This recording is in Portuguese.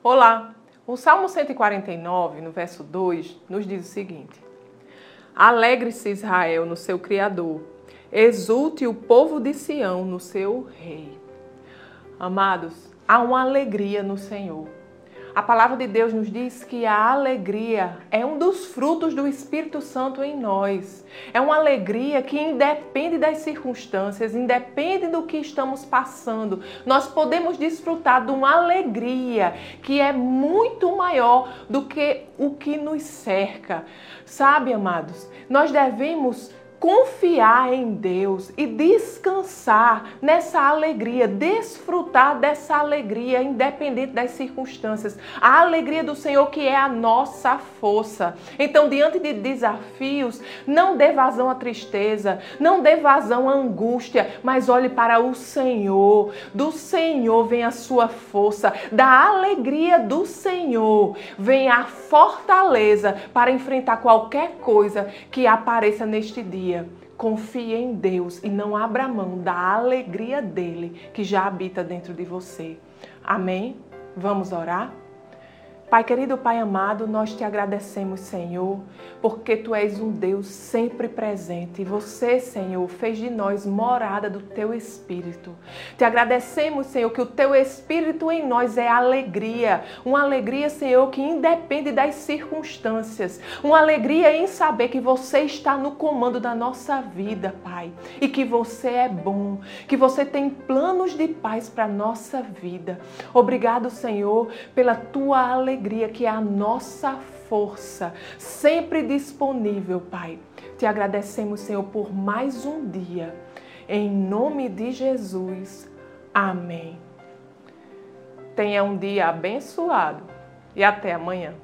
Olá! O Salmo 149, no verso 2, nos diz o seguinte: Alegre-se Israel no seu Criador, exulte o povo de Sião no seu Rei. Amados, há uma alegria no Senhor. A palavra de Deus nos diz que a alegria é um dos frutos do Espírito Santo em nós. É uma alegria que independe das circunstâncias, independe do que estamos passando. Nós podemos desfrutar de uma alegria que é muito maior do que o que nos cerca. Sabe, amados, nós devemos confiar em Deus e descansar nessa alegria, desfrutar dessa alegria, independente das circunstâncias. A alegria do Senhor que é a nossa força. Então, diante de desafios, não dê vazão à tristeza, não dê vazão à angústia, mas olhe para o Senhor. Do Senhor vem a sua força, da alegria do Senhor vem a fortaleza para enfrentar qualquer coisa que apareça neste dia dia, confie em Deus e não abra mão da alegria dele que já habita dentro de você. Amém? Vamos orar? Pai querido, Pai amado, nós te agradecemos, Senhor, porque tu és um Deus sempre presente. E você, Senhor, fez de nós morada do teu espírito. Te agradecemos, Senhor, que o teu espírito em nós é alegria, uma alegria, Senhor, que independe das circunstâncias, uma alegria em saber que você está no comando da nossa vida, Pai, e que você é bom, que você tem planos de paz para nossa vida. Obrigado, Senhor, pela tua alegria alegria que é a nossa força, sempre disponível, Pai. Te agradecemos, Senhor, por mais um dia. Em nome de Jesus. Amém. Tenha um dia abençoado e até amanhã.